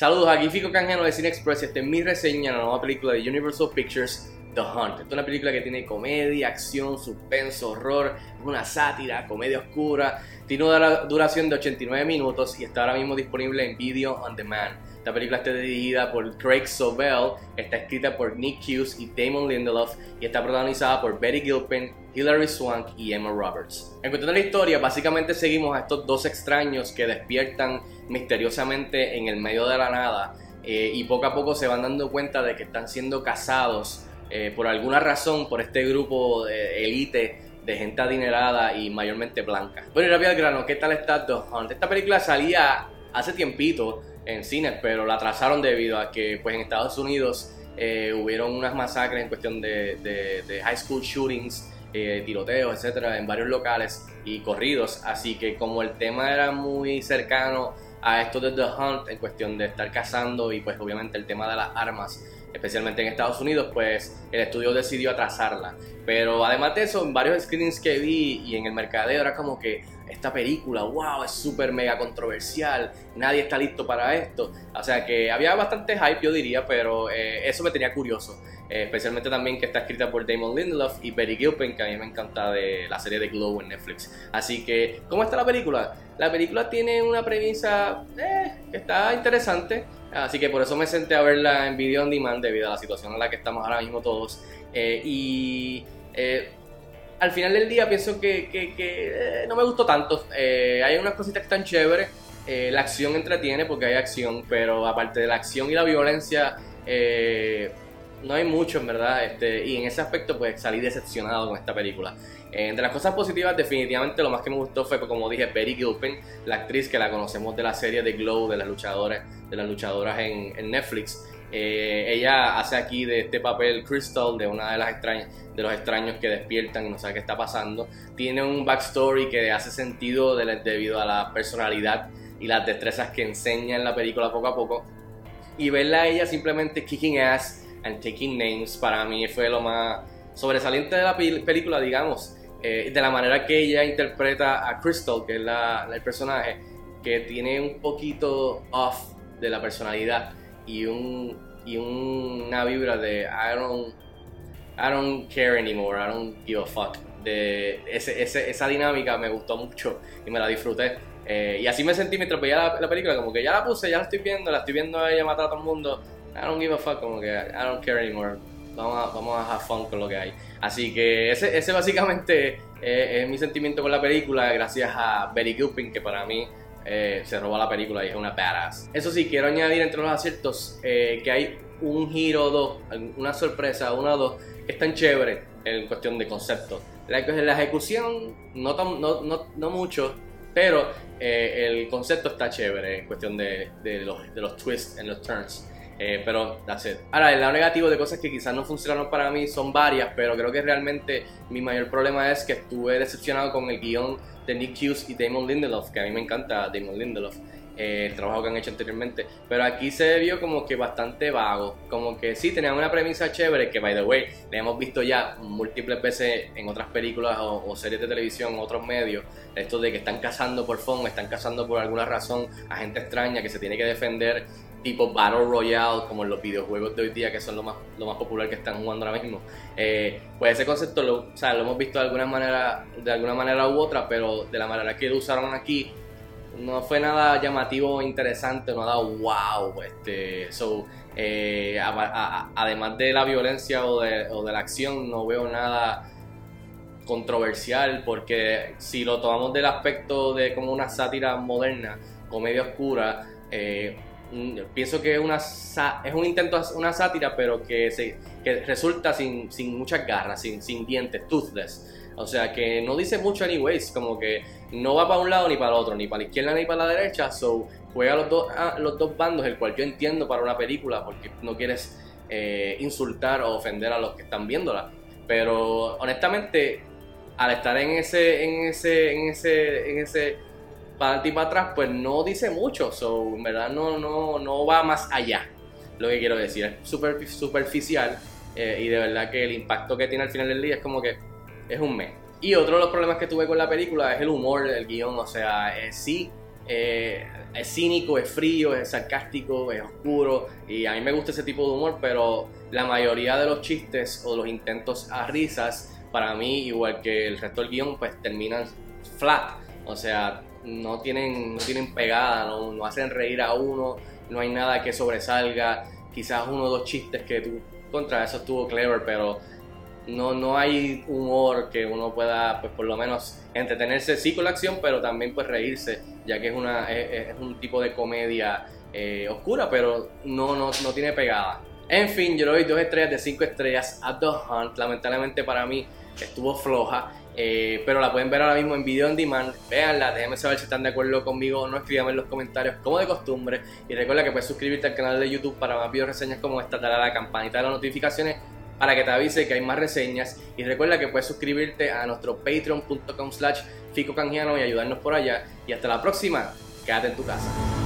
Saludos, aquí Fico Canjeno de Cine Express. Esta es mi reseña de la nueva película de Universal Pictures, The Hunt. Es una película que tiene comedia, acción, suspenso, horror, es una sátira, comedia oscura. Tiene una duración de 89 minutos y está ahora mismo disponible en Video On Demand. Esta película está dirigida por Craig Sobel, está escrita por Nick Hughes y Damon Lindelof y está protagonizada por Betty Gilpin, Hilary Swank y Emma Roberts. En cuanto a la historia, básicamente seguimos a estos dos extraños que despiertan misteriosamente en el medio de la nada eh, y poco a poco se van dando cuenta de que están siendo casados eh, por alguna razón por este grupo de élite de gente adinerada y mayormente blanca. Bueno, y rápido al grano, ¿qué tal está The Hunt? Esta película salía hace tiempito en cines, pero la atrasaron debido a que pues en Estados Unidos eh, hubieron unas masacres en cuestión de, de, high school shootings, eh, tiroteos, etcétera, en varios locales y corridos. Así que como el tema era muy cercano a esto de The Hunt en cuestión de estar cazando y pues obviamente el tema de las armas, especialmente en Estados Unidos, pues el estudio decidió atrasarla. Pero además de eso, en varios screenings que vi y en el mercadeo era como que esta película, wow, es súper mega controversial, nadie está listo para esto. O sea que había bastante hype, yo diría, pero eh, eso me tenía curioso. Eh, especialmente también que está escrita por Damon Lindelof y Betty Gilpin, que a mí me encanta de la serie de Glow en Netflix. Así que, ¿cómo está la película? La película tiene una premisa eh, que está interesante. Así que por eso me senté a verla en video on demand debido a la situación en la que estamos ahora mismo todos. y al final del día pienso que, eh, no me gustó tanto. Eh, hay unas cositas que están chéveres. Eh, la acción entretiene porque hay acción, pero aparte de la acción y la violencia, no hay mucho en verdad. Este, y en ese aspecto, pues salí decepcionado con esta película. entre las cosas positivas, definitivamente lo más que me gustó fue, como dije, Betty Gilpin, la actriz que la conocemos de la serie de Glow, de las luchadoras, de las luchadoras en, Netflix. Eh, ella hace aquí de este papel Crystal, de una de las extrañas, de los extraños que despiertan y no sabe qué está pasando. Tiene un backstory que hace sentido debido a la personalidad y las destrezas que enseña en la película poco a poco. Y verla a ella simplemente kicking ass and taking names para mí fue lo más sobresaliente de la película, digamos. Eh, de la manera que ella interpreta a Crystal, que es la, el personaje, que tiene un poquito off de la personalidad y, un, y una vibra de I don't, I don't care anymore, I don't give a fuck. De ese, esa dinámica me gustó mucho y me la disfruté. Eh, y así me sentí mientras veía la, película, como que ya la puse, ya la estoy viendo, la estoy viendo a ella matar a todo el mundo. I don't give a fuck, como que I don't care anymore. Vamos a, vamos a have fun con lo que hay. Así que ese, ese básicamente eh, es mi sentimiento con la película, gracias a Betty Gilpin, que para mí eh, se roba la película y es una badass. Eso sí, quiero añadir entre los aciertos eh, que hay un giro o dos, una sorpresa, una o dos, que están chéveres en cuestión de concepto. La, la ejecución, no, no, no, no mucho, pero eh, el concepto está chévere en cuestión de, de, los, de los twists en los turns. Eh, pero that's it. Ahora, el lado negativo de cosas que quizás no funcionaron para mí son varias, pero creo que realmente mi mayor problema es que estuve decepcionado con el guion de Nick Hughes y Damon Lindelof, que a mí me encanta Damon Lindelof. Eh, el trabajo que han hecho anteriormente. Pero aquí se vio como que bastante vago. Como que sí, tenían una premisa chévere que, by the way, le hemos visto ya múltiples veces en otras películas o, series de televisión o otros medios. Esto de que están cazando por fondo, están cazando por alguna razón a gente extraña que se tiene que defender tipo Battle Royale, como en los videojuegos de hoy día, que son lo más, lo más popular que están jugando ahora mismo. Eh, pues ese concepto lo, o lo hemos visto de alguna manera, de alguna manera u otra, pero de la manera que lo usaron aquí, no fue nada llamativo o interesante, nada wow. Este, so, eh, además de la violencia o de, o de la acción, no veo nada controversial porque si lo tomamos del aspecto de como una sátira moderna, comedia oscura, eh, pienso que es, una, es un intento, una sátira, pero que, se, que resulta sin, sin muchas garras, sin, sin dientes, toothless. O sea, que no dice mucho anyways, como que no va para un lado ni para el otro, ni para la izquierda ni para la derecha, so juega los dos, ah, los dos bandos, el cual yo entiendo para una película, porque no quieres eh, insultar o ofender a los que están viéndola. Pero honestamente, al estar en ese, en ese, en ese, en ese para ti para atrás, pues no dice mucho. So, en verdad no, no, no va más allá. Lo que quiero decir es super, superficial eh, y de verdad que el impacto que tiene al final del día es como que es un mes. Y otro de los problemas que tuve con la película es el humor del guion. O sea, eh, sí eh, es cínico, es frío, es sarcástico, es oscuro y a mí me gusta ese tipo de humor, pero la mayoría de los chistes o los intentos a risas, para mí, igual que el resto del guion, pues terminan flat, o sea, no tienen, no tienen pegada, no, no hacen reír a uno, no hay nada que sobresalga, quizás uno o dos chistes que tú contra eso estuvo clever, pero no, no hay humor que uno pueda, pues por lo menos, entretenerse sí con la acción, pero también pues reírse, ya que es, una, es, un tipo de comedia eh, oscura, pero no, no, no tiene pegada. En fin, yo le doy dos estrellas de cinco estrellas a The Hunt. Lamentablemente para mí estuvo floja. Eh, pero la pueden ver ahora mismo en video on demand. Veanla, déjenme saber si están de acuerdo conmigo o no. Escríbanme en los comentarios como de costumbre. Y recuerda que puedes suscribirte al canal de YouTube para más video reseñas como esta. Dale a la campanita de las notificaciones para que te avise que hay más reseñas. Y recuerda que puedes suscribirte a nuestro patreon.com slash ficocangiano y ayudarnos por allá. Y hasta la próxima, quédate en tu casa.